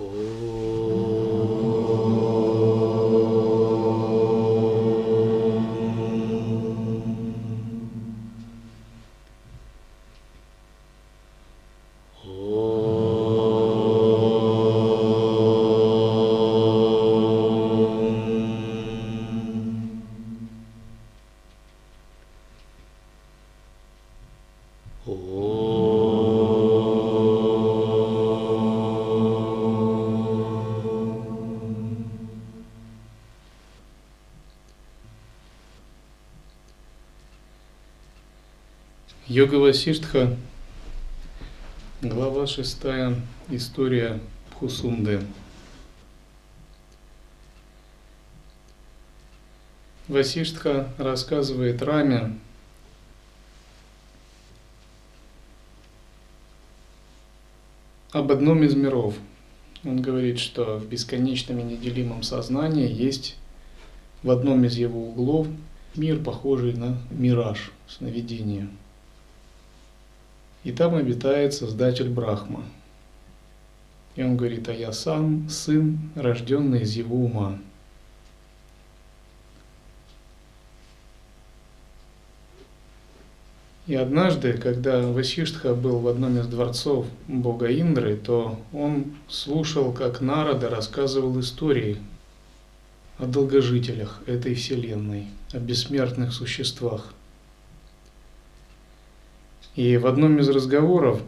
Oh. Васиштха, глава шестая, история Пхусунды. Васиштха рассказывает Раме об одном из миров. Он говорит, что в бесконечном и неделимом сознании есть в одном из его углов мир, похожий на мираж, сновидение – и там обитает Создатель Брахма. И он говорит, а я сам сын, рожденный из его ума. И однажды, когда Васиштха был в одном из дворцов бога Индры, то он слушал, как Нарада рассказывал истории о долгожителях этой вселенной, о бессмертных существах – и в одном из разговоров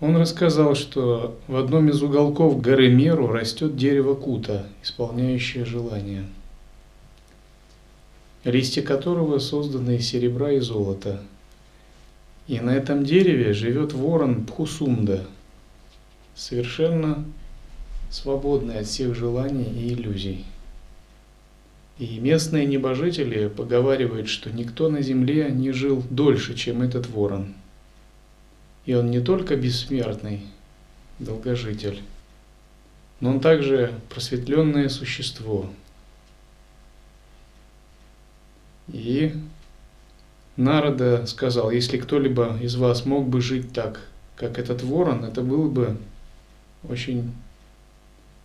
он рассказал, что в одном из уголков горы Меру растет дерево кута, исполняющее желание, листья которого созданы из серебра и золота. И на этом дереве живет ворон Пхусунда, совершенно свободный от всех желаний и иллюзий. И местные небожители поговаривают, что никто на земле не жил дольше, чем этот ворон. И он не только бессмертный, долгожитель, но он также просветленное существо. И Народа сказал, если кто-либо из вас мог бы жить так, как этот ворон, это было бы очень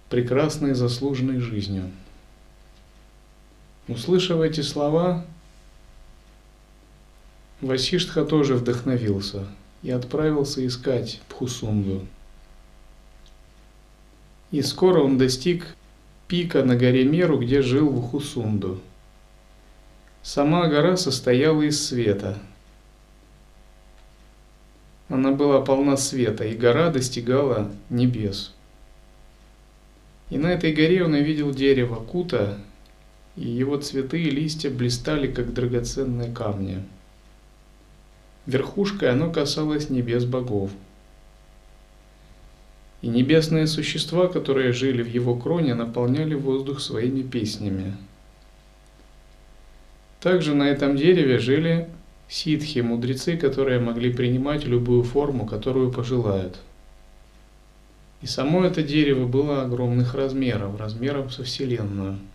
прекрасной заслуженной жизнью. Услышав эти слова, Васиштха тоже вдохновился и отправился искать Пхусунду. И скоро он достиг пика на горе Меру, где жил Вхусунду. Сама гора состояла из света. Она была полна света, и гора достигала небес. И на этой горе он увидел дерево Кута, и его цветы и листья блистали, как драгоценные камни. Верхушкой оно касалось небес богов. И небесные существа, которые жили в его кроне, наполняли воздух своими песнями. Также на этом дереве жили ситхи, мудрецы, которые могли принимать любую форму, которую пожелают. И само это дерево было огромных размеров, размером со Вселенную –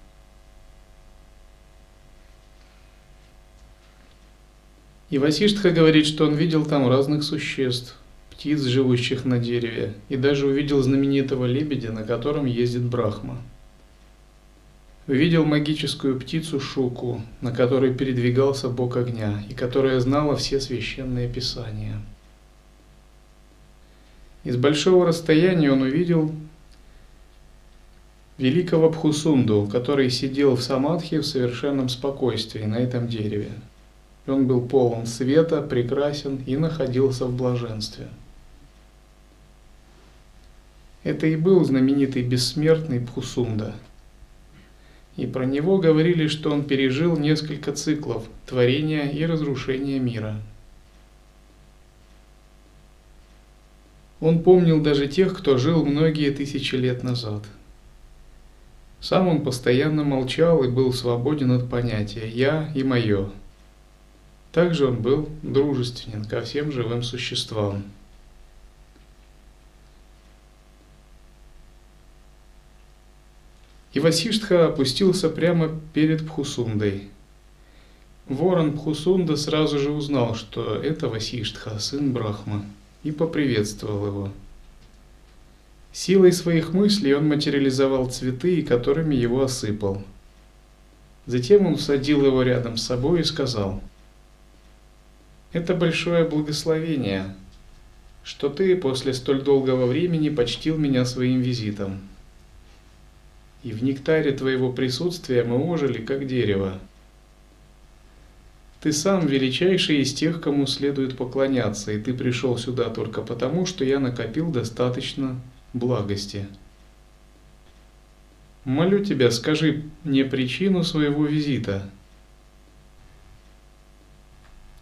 И Васиштха говорит, что он видел там разных существ, птиц, живущих на дереве, и даже увидел знаменитого лебедя, на котором ездит Брахма. Увидел магическую птицу Шуку, на которой передвигался бог огня, и которая знала все священные писания. Из большого расстояния он увидел великого Пхусунду, который сидел в самадхи в совершенном спокойствии на этом дереве. Он был полон света, прекрасен и находился в блаженстве. Это и был знаменитый бессмертный Пхусунда. И про него говорили, что он пережил несколько циклов творения и разрушения мира. Он помнил даже тех, кто жил многие тысячи лет назад. Сам он постоянно молчал и был свободен от понятия «я» и «моё», также он был дружественен ко всем живым существам. И Васиштха опустился прямо перед Пхусундой. Ворон Пхусунда сразу же узнал, что это Васиштха, сын Брахма, и поприветствовал его. Силой своих мыслей он материализовал цветы, которыми его осыпал. Затем он усадил его рядом с собой и сказал, «Это большое благословение, что ты после столь долгого времени почтил меня своим визитом. И в нектаре твоего присутствия мы ожили, как дерево. Ты сам величайший из тех, кому следует поклоняться, и ты пришел сюда только потому, что я накопил достаточно благости. Молю тебя, скажи мне причину своего визита.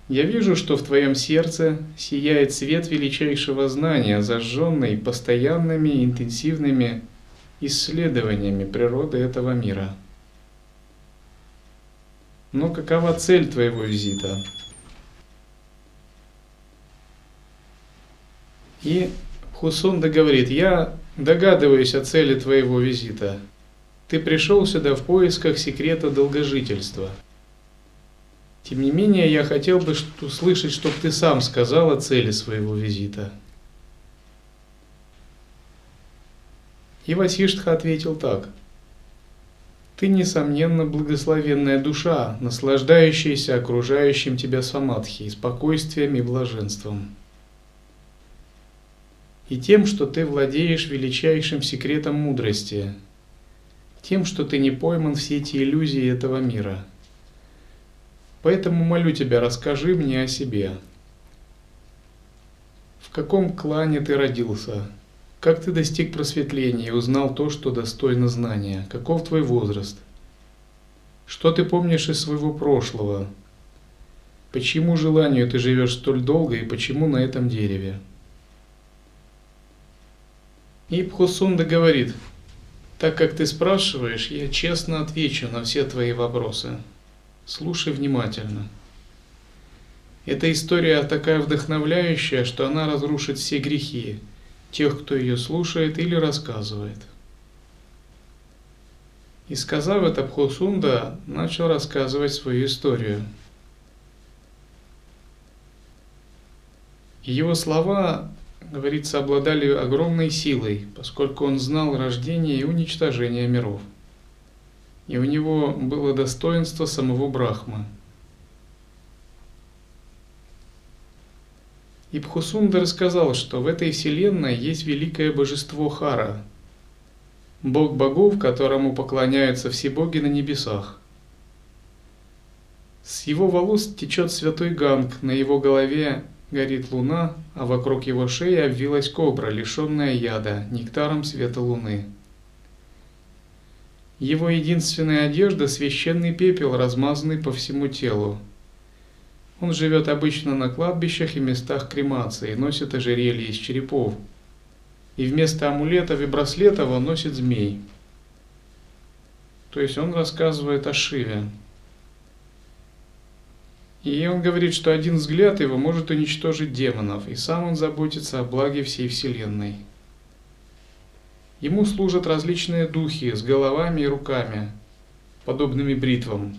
Я вижу, что в твоем сердце сияет свет величайшего знания, зажженный постоянными интенсивными исследованиями природы этого мира. Но какова цель твоего визита? И Хусунда говорит, я догадываюсь о цели твоего визита – ты пришел сюда в поисках секрета долгожительства. Тем не менее, я хотел бы услышать, чтобы ты сам сказал о цели своего визита. И Васиштха ответил так. Ты, несомненно, благословенная душа, наслаждающаяся окружающим тебя самадхи, спокойствием и блаженством. И тем, что ты владеешь величайшим секретом мудрости, тем, что ты не пойман в сети иллюзий этого мира. Поэтому молю тебя, расскажи мне о себе. В каком клане ты родился? Как ты достиг просветления и узнал то, что достойно знания? Каков твой возраст? Что ты помнишь из своего прошлого? Почему желанию ты живешь столь долго и почему на этом дереве? И Пхусунда говорит – так как ты спрашиваешь, я честно отвечу на все твои вопросы. Слушай внимательно. Эта история такая вдохновляющая, что она разрушит все грехи тех, кто ее слушает или рассказывает. И сказав это, Пхосунда начал рассказывать свою историю. Его слова говорится, обладали огромной силой, поскольку он знал рождение и уничтожение миров. И у него было достоинство самого Брахмы. И Пхусунда рассказал, что в этой вселенной есть великое божество Хара, бог богов, которому поклоняются все боги на небесах. С его волос течет святой Ганг, на его голове горит луна, а вокруг его шеи обвилась кобра, лишенная яда, нектаром света луны. Его единственная одежда – священный пепел, размазанный по всему телу. Он живет обычно на кладбищах и местах кремации, носит ожерелье из черепов. И вместо амулетов и браслетов он носит змей. То есть он рассказывает о Шиве, и он говорит, что один взгляд его может уничтожить демонов, и сам он заботится о благе всей Вселенной. Ему служат различные духи с головами и руками, подобными бритвам,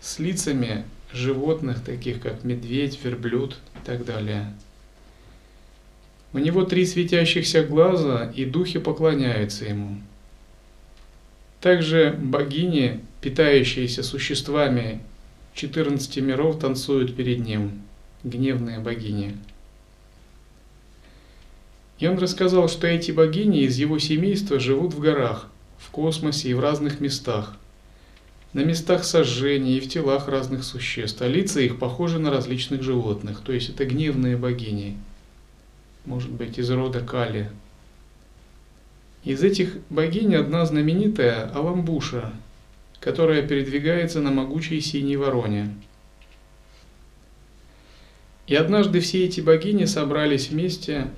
с лицами животных, таких как медведь, верблюд и так далее. У него три светящихся глаза, и духи поклоняются ему. Также богини, питающиеся существами 14 миров танцуют перед ним, гневные богини. И он рассказал, что эти богини из его семейства живут в горах, в космосе и в разных местах. На местах сожжения и в телах разных существ, а лица их похожи на различных животных, то есть это гневные богини, может быть, из рода Кали. Из этих богинь одна знаменитая – Аламбуша – которая передвигается на могучей синей вороне. И однажды все эти богини собрались вместе,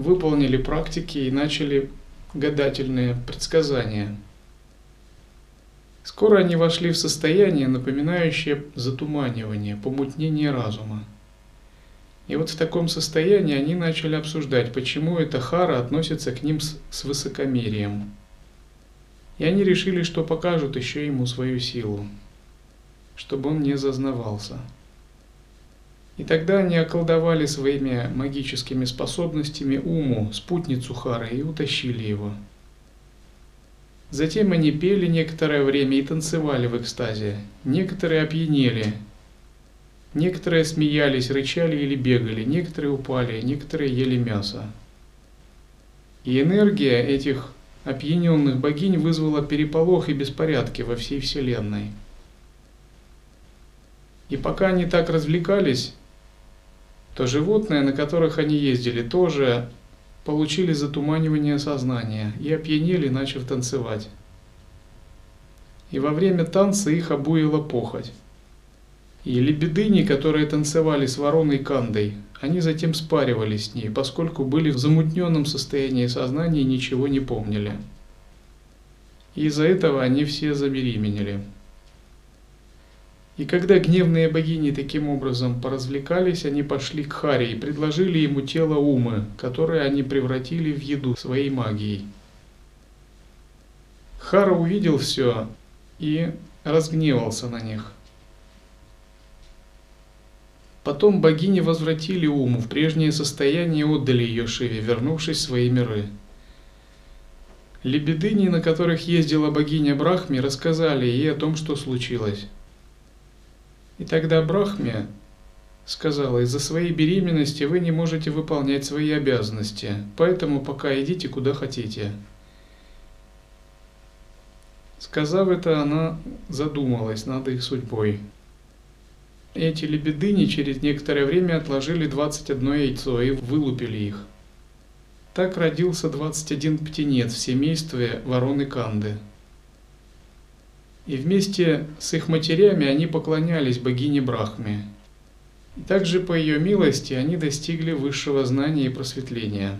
выполнили практики и начали гадательные предсказания. Скоро они вошли в состояние, напоминающее затуманивание, помутнение разума. И вот в таком состоянии они начали обсуждать, почему эта хара относится к ним с, с высокомерием. И они решили, что покажут еще ему свою силу, чтобы он не зазнавался. И тогда они околдовали своими магическими способностями Уму, спутницу Хары, и утащили его. Затем они пели некоторое время и танцевали в экстазе. Некоторые опьянели, некоторые смеялись, рычали или бегали, некоторые упали, некоторые ели мясо. И энергия этих опьяненных богинь вызвала переполох и беспорядки во всей Вселенной. И пока они так развлекались, то животные, на которых они ездили, тоже получили затуманивание сознания и опьянели, начав танцевать. И во время танца их обуила похоть. И лебедыни, которые танцевали с вороной Кандой, они затем спаривались с ней, поскольку были в замутненном состоянии сознания и ничего не помнили. И из-за этого они все забеременели. И когда гневные богини таким образом поразвлекались, они пошли к Харе и предложили ему тело Умы, которое они превратили в еду своей магией. Хара увидел все и разгневался на них. Потом богини возвратили Уму в прежнее состояние и отдали ее Шиве, вернувшись в свои миры. Лебедыни, на которых ездила богиня Брахми, рассказали ей о том, что случилось. И тогда Брахме сказала, из-за своей беременности вы не можете выполнять свои обязанности, поэтому пока идите куда хотите. Сказав это, она задумалась над их судьбой. Эти лебедыни через некоторое время отложили 21 яйцо и вылупили их. Так родился 21 птенец в семействе вороны Канды – и вместе с их матерями они поклонялись богине Брахме. И также по ее милости они достигли высшего знания и просветления.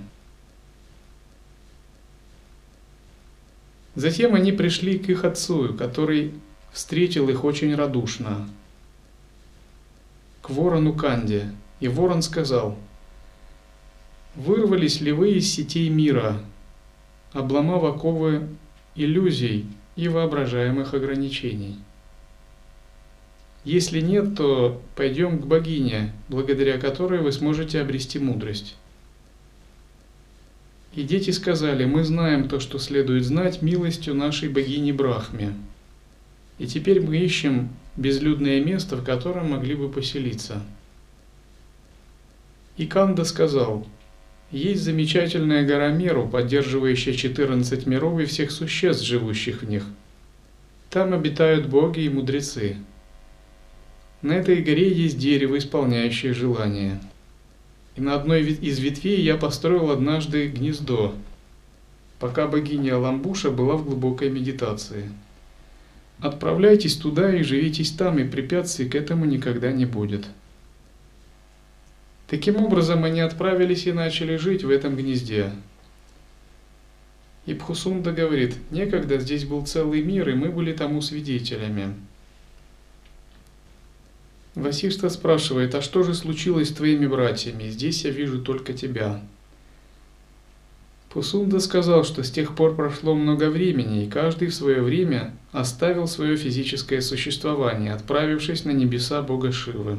Затем они пришли к их отцу, который встретил их очень радушно, к ворону Канде. И ворон сказал, «Вырвались ли вы из сетей мира, обломав оковы иллюзий, и воображаемых ограничений. Если нет, то пойдем к богине, благодаря которой вы сможете обрести мудрость. И дети сказали, мы знаем то, что следует знать милостью нашей богини Брахме. И теперь мы ищем безлюдное место, в котором могли бы поселиться. И Канда сказал, есть замечательная гора Меру, поддерживающая 14 миров и всех существ, живущих в них. Там обитают боги и мудрецы. На этой горе есть дерево, исполняющее желания. И на одной из ветвей я построил однажды гнездо, пока богиня Аламбуша была в глубокой медитации. Отправляйтесь туда и живитесь там, и препятствий к этому никогда не будет. Таким образом, они отправились и начали жить в этом гнезде. И Пхусунда говорит, некогда здесь был целый мир, и мы были тому свидетелями. Васишта спрашивает, а что же случилось с твоими братьями? Здесь я вижу только тебя. Пусунда сказал, что с тех пор прошло много времени, и каждый в свое время оставил свое физическое существование, отправившись на небеса Бога Шивы.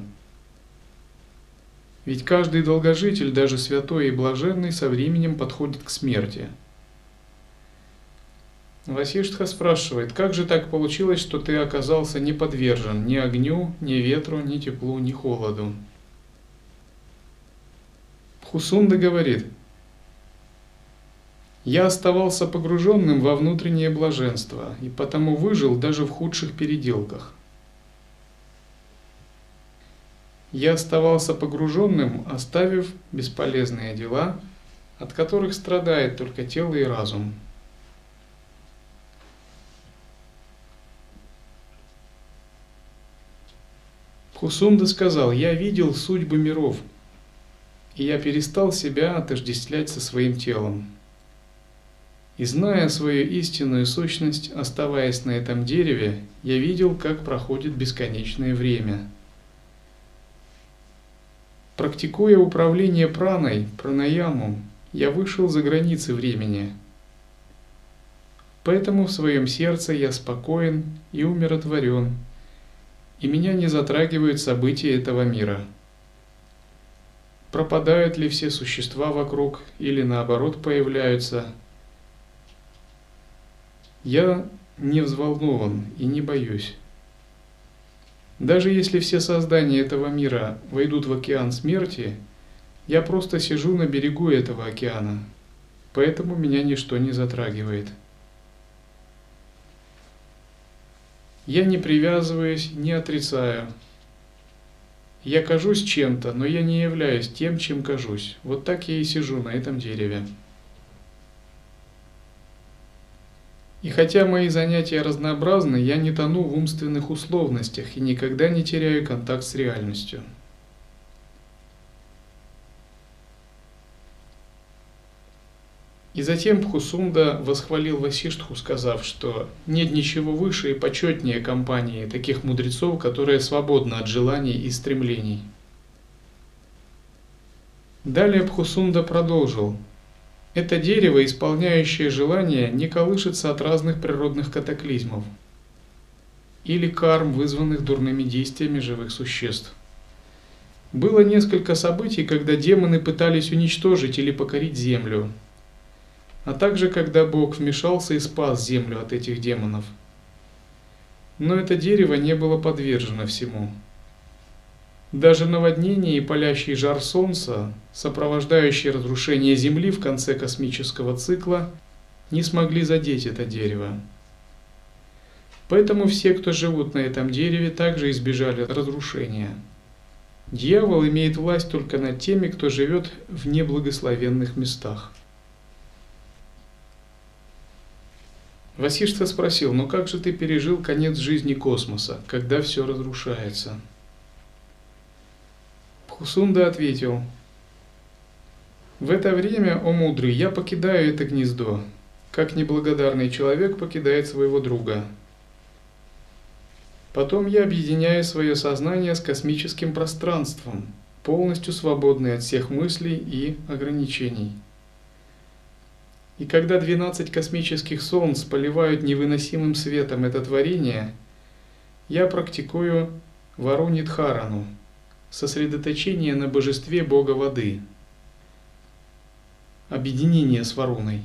Ведь каждый долгожитель, даже святой и блаженный, со временем подходит к смерти. Васиштха спрашивает, как же так получилось, что ты оказался не подвержен ни огню, ни ветру, ни теплу, ни холоду? Хусунда говорит, я оставался погруженным во внутреннее блаженство и потому выжил даже в худших переделках. Я оставался погруженным, оставив бесполезные дела, от которых страдает только тело и разум. Хусунда сказал, я видел судьбы миров, и я перестал себя отождествлять со своим телом. И зная свою истинную сущность, оставаясь на этом дереве, я видел, как проходит бесконечное время – Практикуя управление праной, пранаямом, я вышел за границы времени. Поэтому в своем сердце я спокоен и умиротворен, и меня не затрагивают события этого мира. пропадают ли все существа вокруг или наоборот появляются. Я не взволнован и не боюсь. Даже если все создания этого мира войдут в океан смерти, я просто сижу на берегу этого океана, поэтому меня ничто не затрагивает. Я не привязываюсь, не отрицаю. Я кажусь чем-то, но я не являюсь тем, чем кажусь. Вот так я и сижу на этом дереве. И хотя мои занятия разнообразны, я не тону в умственных условностях и никогда не теряю контакт с реальностью. И затем Пхусунда восхвалил Васиштху, сказав, что нет ничего выше и почетнее компании таких мудрецов, которые свободны от желаний и стремлений. Далее Пхусунда продолжил. Это дерево, исполняющее желания, не колышется от разных природных катаклизмов или карм, вызванных дурными действиями живых существ. Было несколько событий, когда демоны пытались уничтожить или покорить землю, а также когда Бог вмешался и спас землю от этих демонов. Но это дерево не было подвержено всему. Даже наводнение и палящий жар Солнца, сопровождающие разрушение Земли в конце космического цикла, не смогли задеть это дерево. Поэтому все, кто живут на этом дереве, также избежали разрушения. Дьявол имеет власть только над теми, кто живет в неблагословенных местах. Васиштха спросил, ну как же ты пережил конец жизни космоса, когда все разрушается? Пхусунда ответил, в это время, о мудрый, я покидаю это гнездо, как неблагодарный человек покидает своего друга. Потом я объединяю свое сознание с космическим пространством, полностью свободный от всех мыслей и ограничений. И когда 12 космических солнц поливают невыносимым светом это творение, я практикую Варунидхарану, сосредоточение на божестве Бога воды, объединение с Варуной.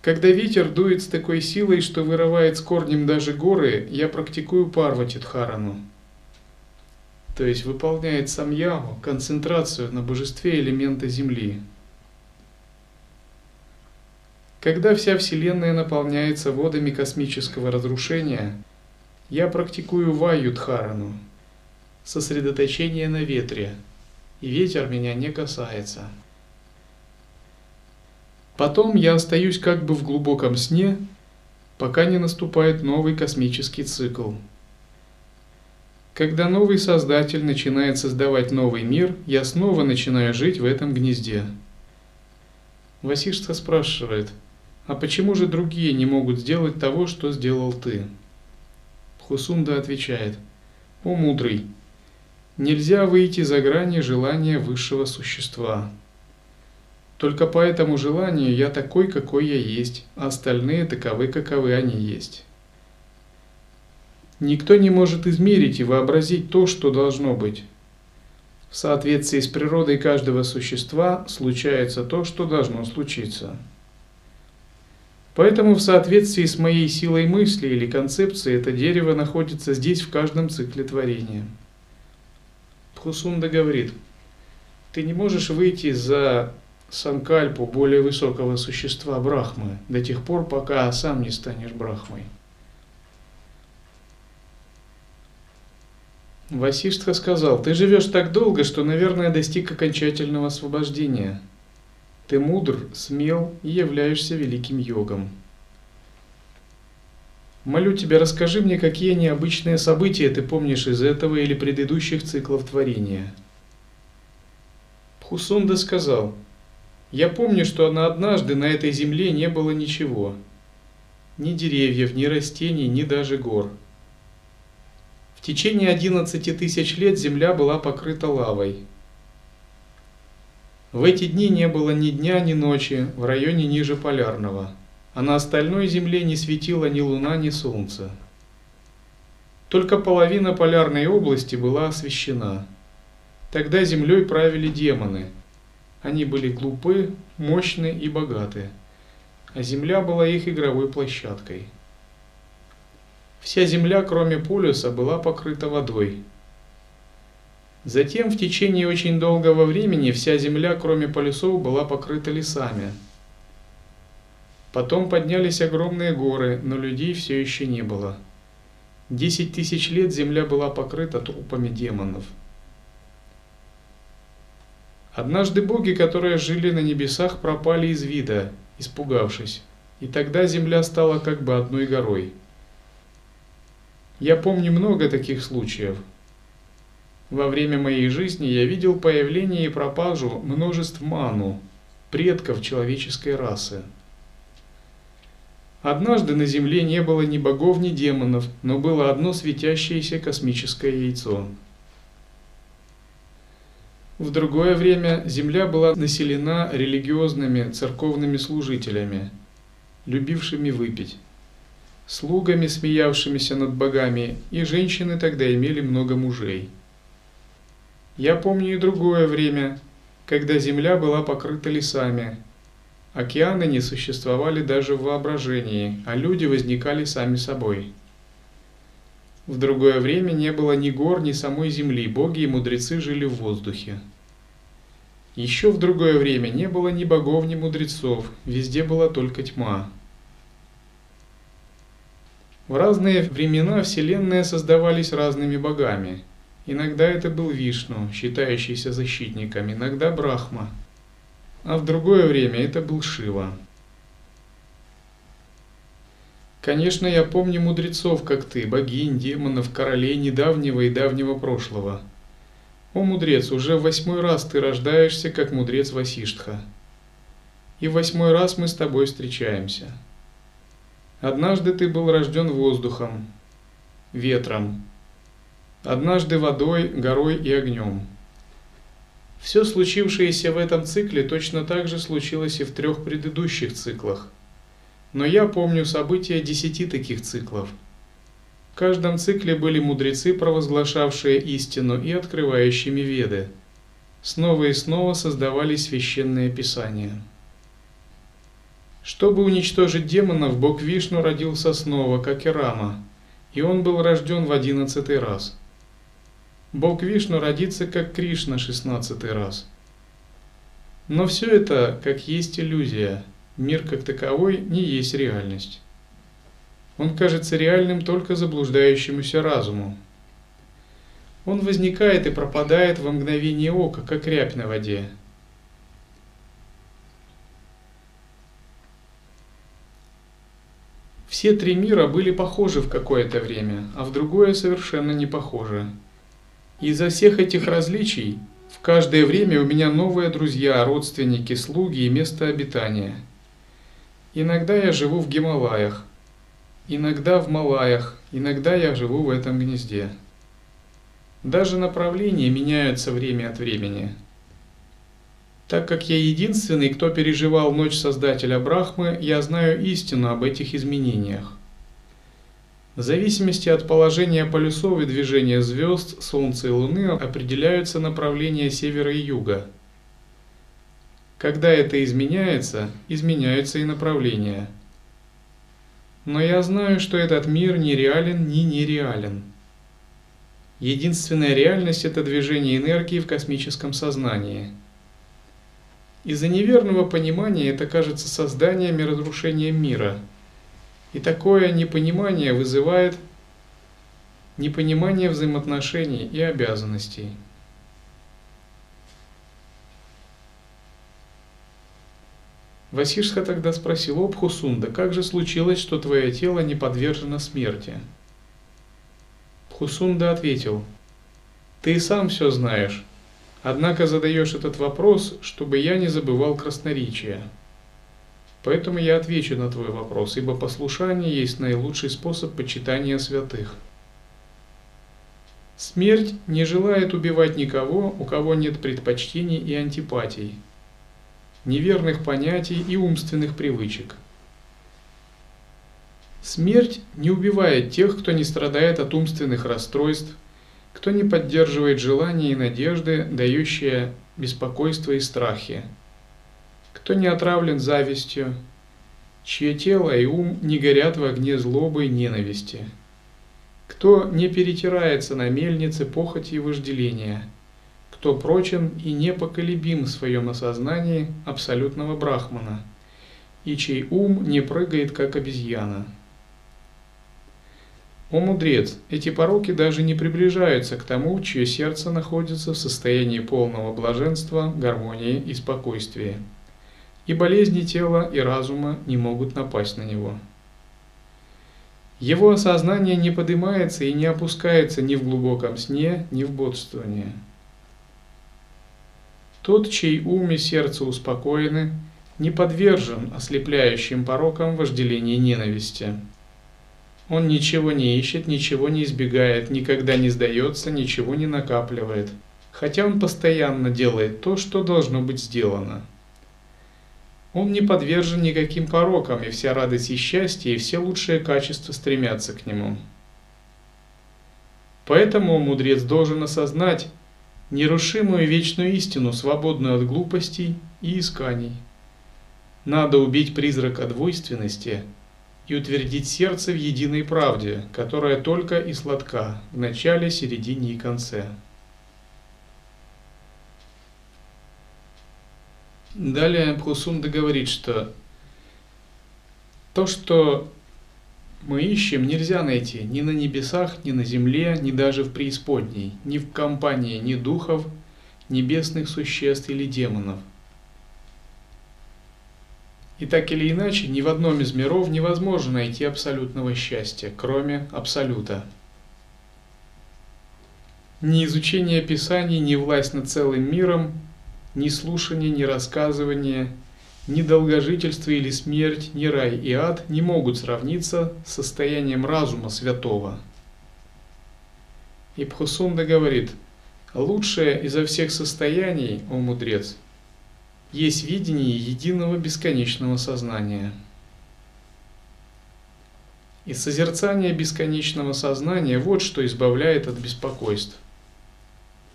Когда ветер дует с такой силой, что вырывает с корнем даже горы, я практикую Парватидхарану, то есть выполняет самьяву, концентрацию на божестве элемента Земли – когда вся Вселенная наполняется водами космического разрушения, я практикую Вайюдхарану, сосредоточение на ветре, и ветер меня не касается. Потом я остаюсь как бы в глубоком сне, пока не наступает новый космический цикл. Когда новый Создатель начинает создавать новый мир, я снова начинаю жить в этом гнезде. Васиштха спрашивает – а почему же другие не могут сделать того, что сделал ты? Хусунда отвечает, о мудрый, нельзя выйти за грани желания высшего существа. Только по этому желанию я такой, какой я есть, а остальные таковы, каковы они есть. Никто не может измерить и вообразить то, что должно быть. В соответствии с природой каждого существа случается то, что должно случиться. Поэтому в соответствии с моей силой мысли или концепции это дерево находится здесь в каждом цикле творения. Пхусунда говорит, ты не можешь выйти за санкальпу более высокого существа Брахмы до тех пор, пока сам не станешь Брахмой. Васиштха сказал, ты живешь так долго, что, наверное, достиг окончательного освобождения – ты мудр, смел и являешься великим йогом. Молю тебя, расскажи мне, какие необычные события ты помнишь из этого или предыдущих циклов творения. Пхусунда сказал, я помню, что на однажды на этой земле не было ничего. Ни деревьев, ни растений, ни даже гор. В течение 11 тысяч лет земля была покрыта лавой – в эти дни не было ни дня, ни ночи в районе ниже полярного, а на остальной земле не светила ни луна, ни солнце. Только половина полярной области была освещена. Тогда землей правили демоны. Они были глупы, мощны и богаты, а земля была их игровой площадкой. Вся земля, кроме полюса, была покрыта водой. Затем в течение очень долгого времени вся земля, кроме полюсов, была покрыта лесами. Потом поднялись огромные горы, но людей все еще не было. Десять тысяч лет земля была покрыта трупами демонов. Однажды боги, которые жили на небесах, пропали из вида, испугавшись, и тогда земля стала как бы одной горой – я помню много таких случаев. Во время моей жизни я видел появление и пропажу множеств ману, предков человеческой расы. Однажды на Земле не было ни богов, ни демонов, но было одно светящееся космическое яйцо. В другое время Земля была населена религиозными церковными служителями, любившими выпить слугами, смеявшимися над богами, и женщины тогда имели много мужей. Я помню и другое время, когда земля была покрыта лесами. Океаны не существовали даже в воображении, а люди возникали сами собой. В другое время не было ни гор, ни самой земли, боги и мудрецы жили в воздухе. Еще в другое время не было ни богов, ни мудрецов, везде была только тьма. В разные времена вселенные создавались разными богами. Иногда это был Вишну, считающийся защитником, иногда Брахма. А в другое время это был Шива. Конечно, я помню мудрецов, как ты, богинь, демонов, королей недавнего и давнего прошлого. О, мудрец, уже восьмой раз ты рождаешься, как мудрец Васиштха. И восьмой раз мы с тобой встречаемся. Однажды ты был рожден воздухом, ветром, однажды водой, горой и огнем. Все случившееся в этом цикле точно так же случилось и в трех предыдущих циклах. Но я помню события десяти таких циклов. В каждом цикле были мудрецы, провозглашавшие истину и открывающими веды. Снова и снова создавались священные писания. Чтобы уничтожить демонов, бог Вишну родился снова, как и Рама, и он был рожден в одиннадцатый раз. Бог Вишну родится, как Кришна, шестнадцатый раз. Но все это как есть иллюзия, мир как таковой не есть реальность. Он кажется реальным только заблуждающемуся разуму. Он возникает и пропадает во мгновение ока, как рябь на воде, Все три мира были похожи в какое-то время, а в другое совершенно не похожи. Из-за всех этих различий в каждое время у меня новые друзья, родственники, слуги и место обитания. Иногда я живу в Гималаях, иногда в Малаях, иногда я живу в этом гнезде. Даже направления меняются время от времени – так как я единственный, кто переживал ночь Создателя Брахмы, я знаю истину об этих изменениях. В зависимости от положения полюсов и движения звезд, Солнца и Луны определяются направления севера и юга. Когда это изменяется, изменяются и направления. Но я знаю, что этот мир ни реален, ни нереален. Единственная реальность – это движение энергии в космическом сознании – из-за неверного понимания это кажется созданием и разрушением мира. И такое непонимание вызывает непонимание взаимоотношений и обязанностей. Васишха тогда спросил у Пхусунда, как же случилось, что твое тело не подвержено смерти? Пхусунда ответил, ты сам все знаешь, Однако задаешь этот вопрос, чтобы я не забывал красноречия. Поэтому я отвечу на твой вопрос, ибо послушание есть наилучший способ почитания святых. Смерть не желает убивать никого, у кого нет предпочтений и антипатий, неверных понятий и умственных привычек. Смерть не убивает тех, кто не страдает от умственных расстройств, кто не поддерживает желания и надежды, дающие беспокойство и страхи, кто не отравлен завистью, чье тело и ум не горят в огне злобы и ненависти, кто не перетирается на мельнице похоти и вожделения, кто прочен и непоколебим в своем осознании абсолютного брахмана, и чей ум не прыгает, как обезьяна. О мудрец, эти пороки даже не приближаются к тому, чье сердце находится в состоянии полного блаженства, гармонии и спокойствия. И болезни тела и разума не могут напасть на него. Его осознание не поднимается и не опускается ни в глубоком сне, ни в бодствовании. Тот, чей ум и сердце успокоены, не подвержен ослепляющим порокам вожделения и ненависти. Он ничего не ищет, ничего не избегает, никогда не сдается, ничего не накапливает, хотя он постоянно делает то, что должно быть сделано. Он не подвержен никаким порокам, и вся радость и счастье, и все лучшие качества стремятся к нему. Поэтому мудрец должен осознать нерушимую вечную истину, свободную от глупостей и исканий. Надо убить призрака двойственности – и утвердить сердце в единой правде, которая только и сладка в начале, середине и конце. Далее Пхусунда говорит, что то, что мы ищем, нельзя найти ни на небесах, ни на земле, ни даже в преисподней, ни в компании ни духов, небесных существ или демонов – и так или иначе, ни в одном из миров невозможно найти абсолютного счастья, кроме абсолюта. Ни изучение Писаний, ни власть над целым миром, ни слушание, ни рассказывание, ни долгожительство или смерть, ни рай и ад не могут сравниться с состоянием разума святого. И Пхусунда говорит, лучшее изо всех состояний, о мудрец, есть видение единого бесконечного сознания. И созерцание бесконечного сознания – вот что избавляет от беспокойств.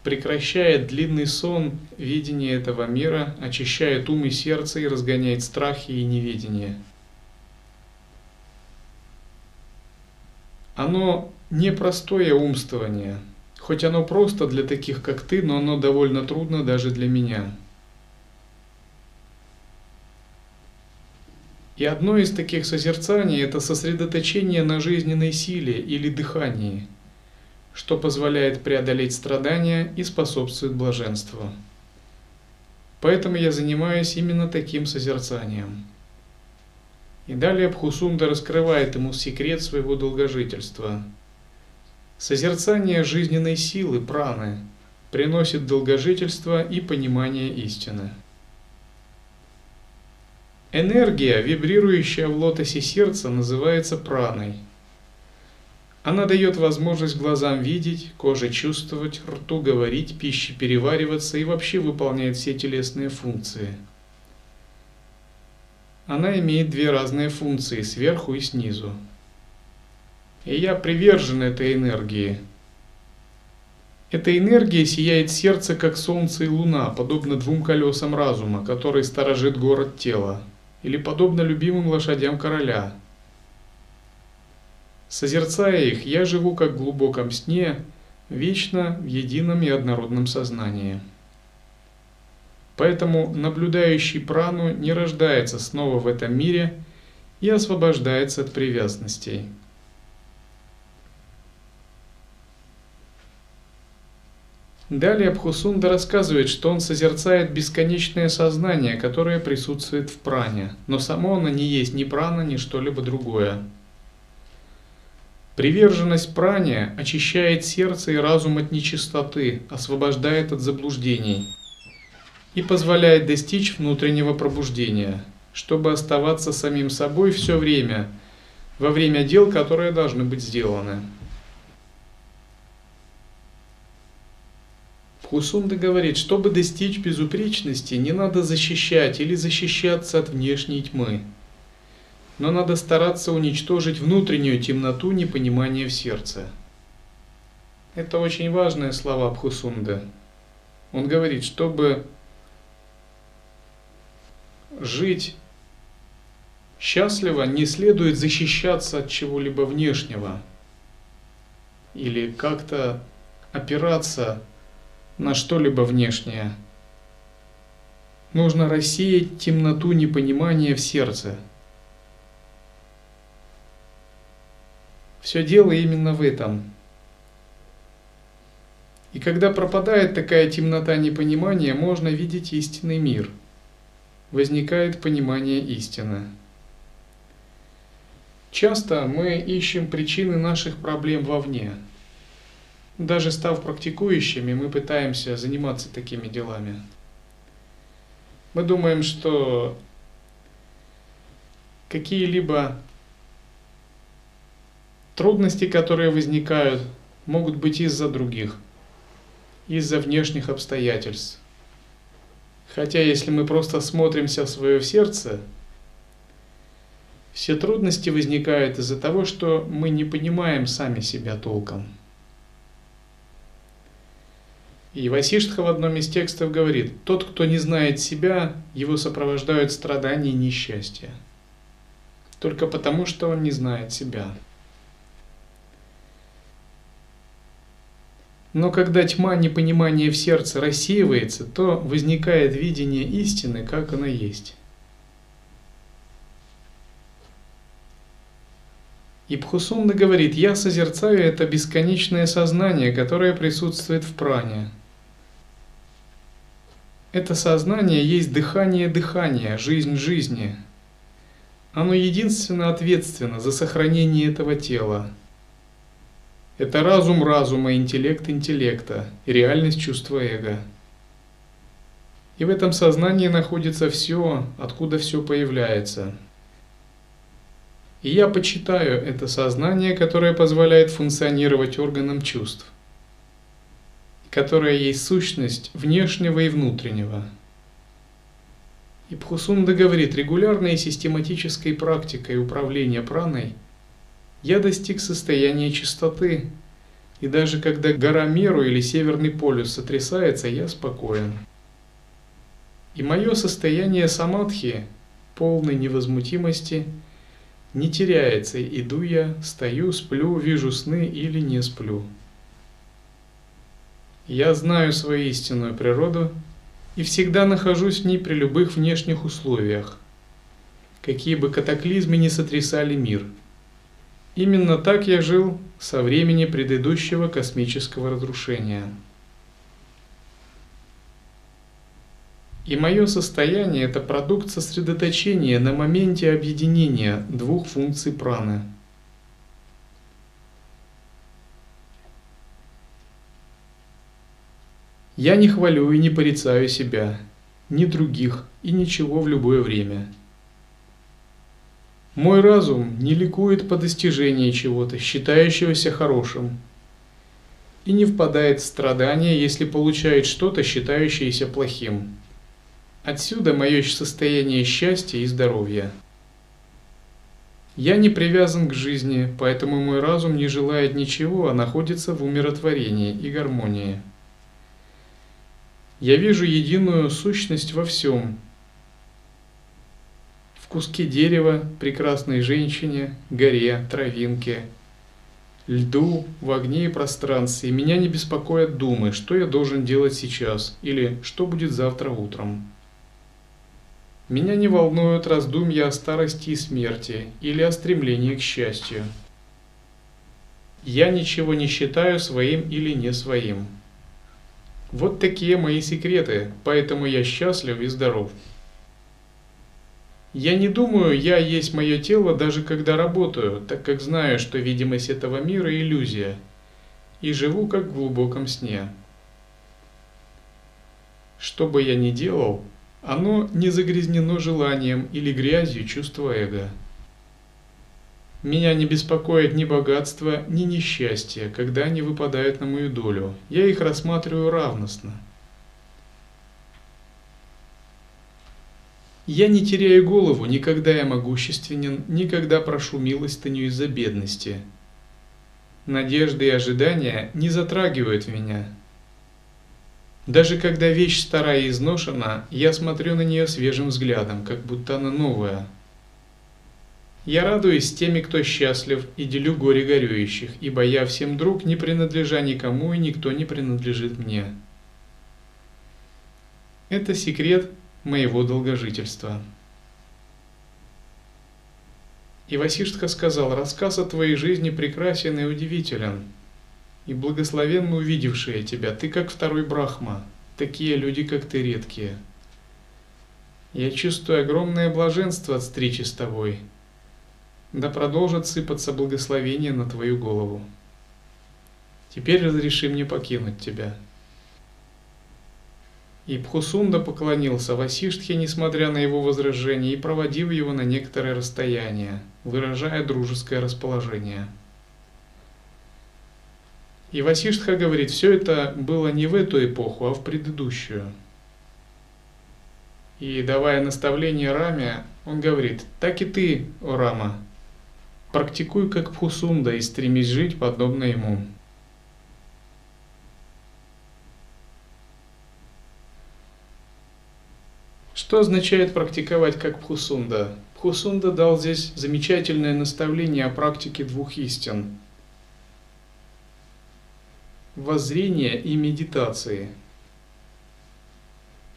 Прекращает длинный сон видения этого мира, очищает ум и сердце и разгоняет страхи и неведение. Оно непростое умствование, хоть оно просто для таких, как ты, но оно довольно трудно даже для меня – И одно из таких созерцаний – это сосредоточение на жизненной силе или дыхании, что позволяет преодолеть страдания и способствует блаженству. Поэтому я занимаюсь именно таким созерцанием. И далее Бхусунда раскрывает ему секрет своего долгожительства. Созерцание жизненной силы праны приносит долгожительство и понимание истины. Энергия, вибрирующая в лотосе сердца, называется праной. Она дает возможность глазам видеть, коже чувствовать, рту говорить, пище перевариваться и вообще выполняет все телесные функции. Она имеет две разные функции, сверху и снизу. И я привержен этой энергии. Эта энергия сияет сердце, как солнце и луна, подобно двум колесам разума, который сторожит город тела или подобно любимым лошадям короля. Созерцая их, я живу как в глубоком сне, вечно в едином и однородном сознании. Поэтому наблюдающий прану не рождается снова в этом мире и освобождается от привязанностей. Далее Абхусунда рассказывает, что он созерцает бесконечное сознание, которое присутствует в пране, но само оно не есть ни прана, ни что-либо другое. Приверженность пране очищает сердце и разум от нечистоты, освобождает от заблуждений и позволяет достичь внутреннего пробуждения, чтобы оставаться самим собой все время, во время дел, которые должны быть сделаны. Хусунда говорит, чтобы достичь безупречности, не надо защищать или защищаться от внешней тьмы, но надо стараться уничтожить внутреннюю темноту непонимания в сердце. Это очень важные слова Пхусунда. Он говорит, чтобы жить счастливо, не следует защищаться от чего-либо внешнего или как-то опираться на что-либо внешнее. Нужно рассеять темноту непонимания в сердце. Все дело именно в этом. И когда пропадает такая темнота непонимания, можно видеть истинный мир. Возникает понимание истины. Часто мы ищем причины наших проблем вовне. Даже став практикующими, мы пытаемся заниматься такими делами. Мы думаем, что какие-либо трудности, которые возникают, могут быть из-за других, из-за внешних обстоятельств. Хотя если мы просто смотримся в свое сердце, все трудности возникают из-за того, что мы не понимаем сами себя толком. И Васиштха в одном из текстов говорит, тот, кто не знает себя, его сопровождают страдания и несчастья. Только потому, что он не знает себя. Но когда тьма непонимания в сердце рассеивается, то возникает видение истины, как она есть. И Пхусунда говорит, я созерцаю это бесконечное сознание, которое присутствует в пране. Это сознание есть дыхание дыхания, жизнь жизни. Оно единственно ответственно за сохранение этого тела. Это разум разума, интеллект интеллекта и реальность чувства эго. И в этом сознании находится все, откуда все появляется – и я почитаю это сознание, которое позволяет функционировать органам чувств, которое есть сущность внешнего и внутреннего. И Пхусунда говорит, регулярной и систематической практикой управления праной я достиг состояния чистоты, и даже когда гора Меру или Северный полюс сотрясается, я спокоен. И мое состояние самадхи, полной невозмутимости – не теряется, иду я, стою, сплю, вижу сны или не сплю. Я знаю свою истинную природу и всегда нахожусь в ней при любых внешних условиях, какие бы катаклизмы ни сотрясали мир. Именно так я жил со времени предыдущего космического разрушения. И мое состояние – это продукт сосредоточения на моменте объединения двух функций праны. Я не хвалю и не порицаю себя, ни других и ничего в любое время. Мой разум не ликует по достижении чего-то, считающегося хорошим, и не впадает в страдания, если получает что-то, считающееся плохим. Отсюда мое состояние счастья и здоровья. Я не привязан к жизни, поэтому мой разум не желает ничего, а находится в умиротворении и гармонии. Я вижу единую сущность во всем. Куске дерева, прекрасной женщине, горе, травинке, льду, в огне и пространстве. Меня не беспокоят думы, что я должен делать сейчас или что будет завтра утром. Меня не волнуют раздумья о старости и смерти или о стремлении к счастью. Я ничего не считаю своим или не своим. Вот такие мои секреты, поэтому я счастлив и здоров. Я не думаю, я есть мое тело, даже когда работаю, так как знаю, что видимость этого мира – иллюзия, и живу как в глубоком сне. Что бы я ни делал, оно не загрязнено желанием или грязью чувства эго. Меня не беспокоит ни богатство, ни несчастье, когда они выпадают на мою долю. Я их рассматриваю равностно. Я не теряю голову, никогда я могущественен, никогда прошу милостыню из-за бедности. надежды и ожидания не затрагивают меня. Даже когда вещь старая и изношена, я смотрю на нее свежим взглядом, как будто она новая. Я радуюсь теми, кто счастлив, и делю горе горюющих, ибо я всем друг, не принадлежа никому, и никто не принадлежит мне. Это секрет моего долгожительства. И Васиштха сказал, рассказ о твоей жизни прекрасен и удивителен, и благословенны увидевшие тебя, ты как второй Брахма, такие люди, как ты, редкие. Я чувствую огромное блаженство от встречи с тобой. Да продолжат сыпаться благословения на твою голову. Теперь разреши мне покинуть тебя. И Пхусунда поклонился Васиштхе, несмотря на его возражение, и проводил его на некоторое расстояние, выражая дружеское расположение. И Васиштха говорит, все это было не в эту эпоху, а в предыдущую. И давая наставление Раме, он говорит, так и ты, о Рама, практикуй как Пхусунда и стремись жить подобно ему. Что означает практиковать как Пхусунда? Пхусунда дал здесь замечательное наставление о практике двух истин. Воззрения и медитации.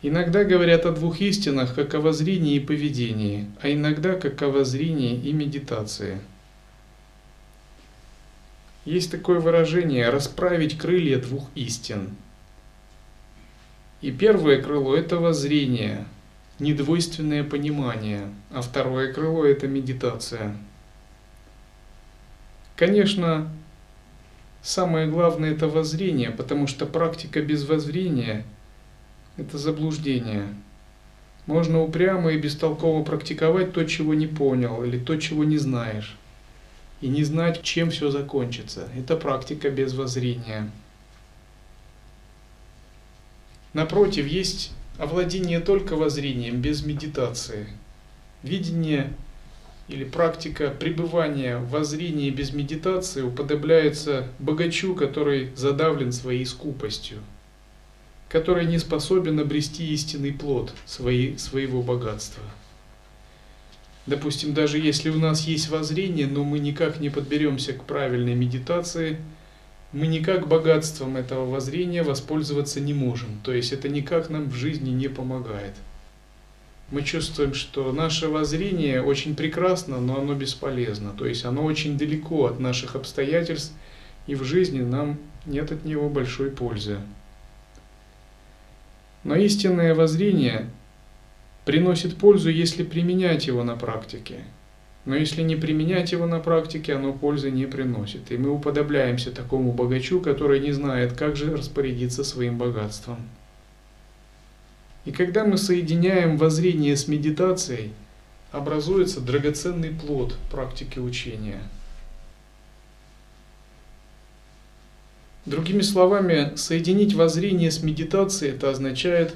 Иногда говорят о двух истинах, как о воззрении и поведении, а иногда как о воззрении и медитации. Есть такое выражение «расправить крылья двух истин». И первое крыло – это воззрение – недвойственное понимание, а второе крыло – это медитация. Конечно, самое главное – это воззрение, потому что практика без воззрения – это заблуждение. Можно упрямо и бестолково практиковать то, чего не понял, или то, чего не знаешь, и не знать, чем все закончится. Это практика без воззрения. Напротив, есть овладение только воззрением, без медитации. Видение или практика пребывания в воззрении без медитации уподобляется богачу, который задавлен своей скупостью, который не способен обрести истинный плод своей, своего богатства. Допустим, даже если у нас есть воззрение, но мы никак не подберемся к правильной медитации – мы никак богатством этого воззрения воспользоваться не можем. То есть это никак нам в жизни не помогает. Мы чувствуем, что наше воззрение очень прекрасно, но оно бесполезно. То есть оно очень далеко от наших обстоятельств, и в жизни нам нет от него большой пользы. Но истинное воззрение приносит пользу, если применять его на практике. Но если не применять его на практике, оно пользы не приносит. И мы уподобляемся такому богачу, который не знает, как же распорядиться своим богатством. И когда мы соединяем воззрение с медитацией, образуется драгоценный плод практики учения. Другими словами, соединить воззрение с медитацией это означает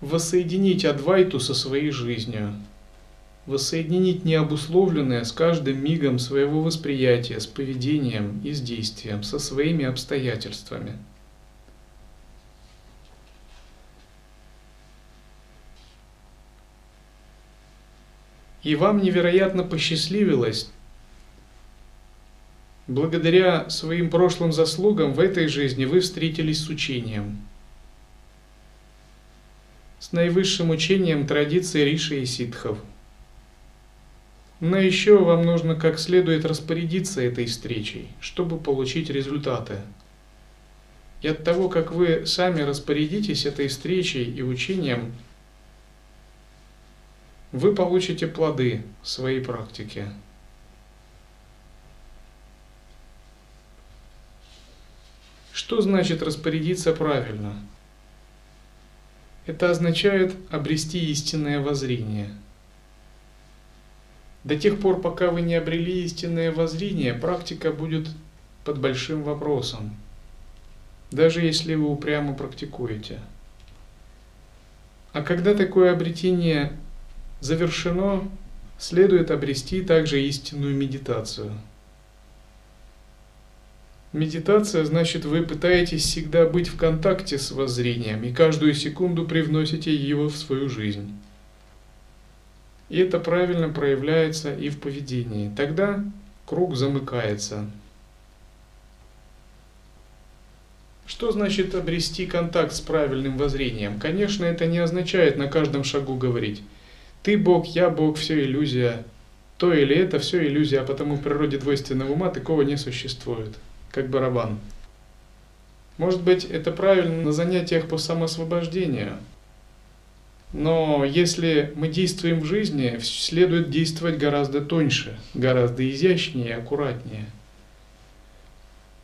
воссоединить Адвайту со своей жизнью, воссоединить необусловленное с каждым мигом своего восприятия, с поведением и с действием, со своими обстоятельствами. И вам невероятно посчастливилось, благодаря своим прошлым заслугам в этой жизни вы встретились с учением, с наивысшим учением традиции Риши и Ситхов – но еще вам нужно как следует распорядиться этой встречей, чтобы получить результаты. И от того, как вы сами распорядитесь этой встречей и учением, вы получите плоды своей практики. Что значит распорядиться правильно? Это означает обрести истинное воззрение – до тех пор, пока вы не обрели истинное воззрение, практика будет под большим вопросом, даже если вы упрямо практикуете. А когда такое обретение завершено, следует обрести также истинную медитацию. Медитация значит, вы пытаетесь всегда быть в контакте с воззрением и каждую секунду привносите его в свою жизнь. И это правильно проявляется и в поведении. Тогда круг замыкается. Что значит обрести контакт с правильным воззрением? Конечно, это не означает на каждом шагу говорить «ты Бог, я Бог, все иллюзия», то или это все иллюзия, а потому в природе двойственного ума такого не существует, как барабан. Может быть, это правильно на занятиях по самоосвобождению, но если мы действуем в жизни, следует действовать гораздо тоньше, гораздо изящнее и аккуратнее.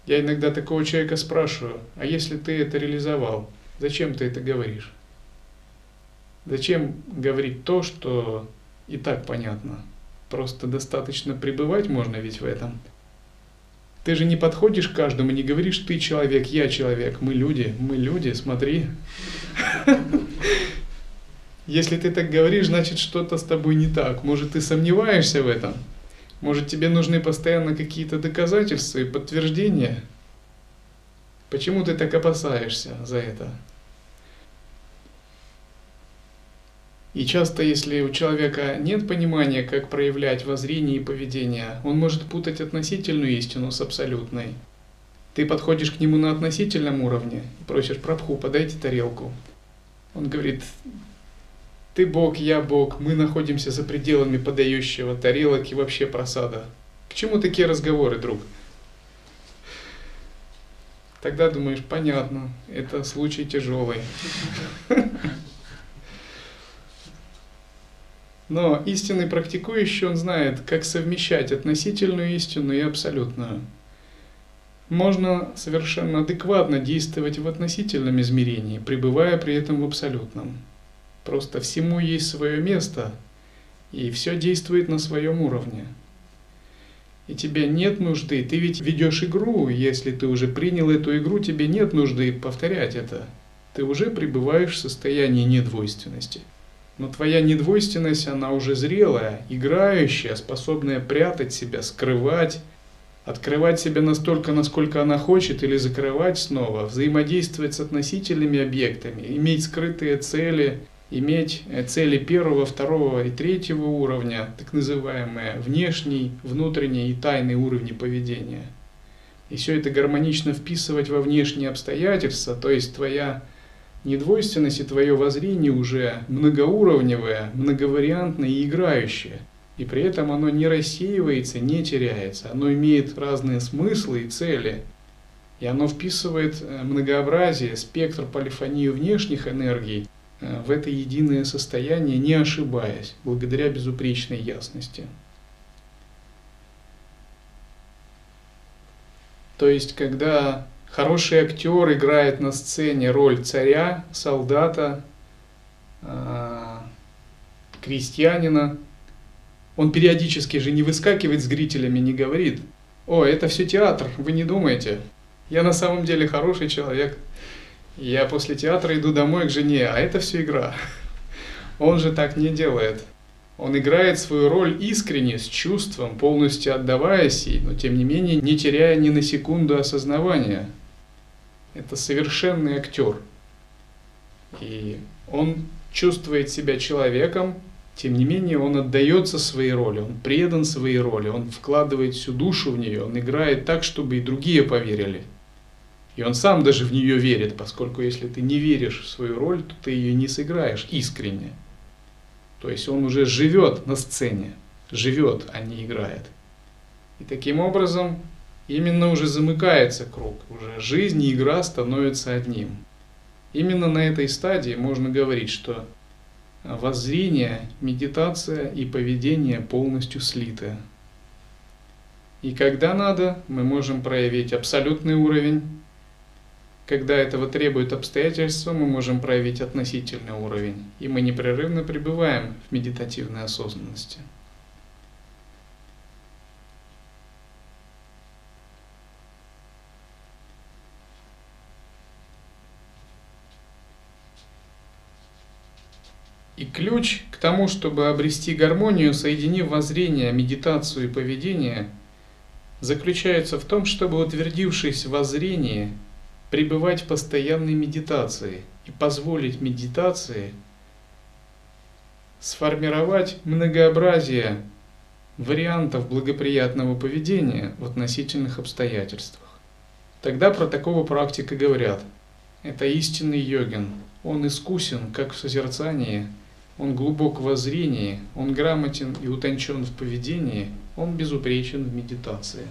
Я иногда такого человека спрашиваю, а если ты это реализовал, зачем ты это говоришь? Зачем говорить то, что и так понятно? Просто достаточно пребывать можно ведь в этом. Ты же не подходишь к каждому, не говоришь ты человек, я человек, мы люди, мы люди, смотри. Если ты так говоришь, значит что-то с тобой не так. Может, ты сомневаешься в этом? Может, тебе нужны постоянно какие-то доказательства и подтверждения? Почему ты так опасаешься за это? И часто, если у человека нет понимания, как проявлять воззрение и поведение, он может путать относительную истину с абсолютной. Ты подходишь к нему на относительном уровне и просишь «Прабху, подайте тарелку». Он говорит, ты Бог, я Бог, мы находимся за пределами подающего тарелок и вообще просада. К чему такие разговоры, друг? Тогда думаешь, понятно, это случай тяжелый. Но истинный практикующий, он знает, как совмещать относительную истину и абсолютную. Можно совершенно адекватно действовать в относительном измерении, пребывая при этом в абсолютном. Просто всему есть свое место, и все действует на своем уровне. И тебе нет нужды, ты ведь ведешь игру, если ты уже принял эту игру, тебе нет нужды повторять это. Ты уже пребываешь в состоянии недвойственности. Но твоя недвойственность, она уже зрелая, играющая, способная прятать себя, скрывать, открывать себя настолько, насколько она хочет, или закрывать снова, взаимодействовать с относительными объектами, иметь скрытые цели – иметь э, цели первого, второго и третьего уровня, так называемые внешний, внутренний и тайный уровни поведения. И все это гармонично вписывать во внешние обстоятельства, то есть твоя недвойственность и твое воззрение уже многоуровневое, многовариантное и играющее. И при этом оно не рассеивается, не теряется. Оно имеет разные смыслы и цели. И оно вписывает э, многообразие, спектр полифонии внешних энергий в это единое состояние, не ошибаясь, благодаря безупречной ясности. То есть, когда хороший актер играет на сцене роль царя, солдата, э, крестьянина, он периодически же не выскакивает с зрителями, не говорит, «О, это все театр, вы не думаете, я на самом деле хороший человек». Я после театра иду домой к жене, а это все игра. Он же так не делает. Он играет свою роль искренне, с чувством, полностью отдаваясь ей, но тем не менее не теряя ни на секунду осознавания. Это совершенный актер. И он чувствует себя человеком, тем не менее он отдается своей роли, он предан своей роли, он вкладывает всю душу в нее, он играет так, чтобы и другие поверили – и он сам даже в нее верит, поскольку если ты не веришь в свою роль, то ты ее не сыграешь искренне. То есть он уже живет на сцене, живет, а не играет. И таким образом именно уже замыкается круг, уже жизнь и игра становятся одним. Именно на этой стадии можно говорить, что воззрение, медитация и поведение полностью слиты. И когда надо, мы можем проявить абсолютный уровень когда этого требует обстоятельства, мы можем проявить относительный уровень, и мы непрерывно пребываем в медитативной осознанности. И ключ к тому, чтобы обрести гармонию, соединив воззрение, медитацию и поведение, заключается в том, чтобы, утвердившись в зрении, пребывать в постоянной медитации и позволить медитации сформировать многообразие вариантов благоприятного поведения в относительных обстоятельствах. Тогда про такого практика говорят, это истинный йогин, он искусен как в созерцании, он глубок в зрении, он грамотен и утончен в поведении, он безупречен в медитации.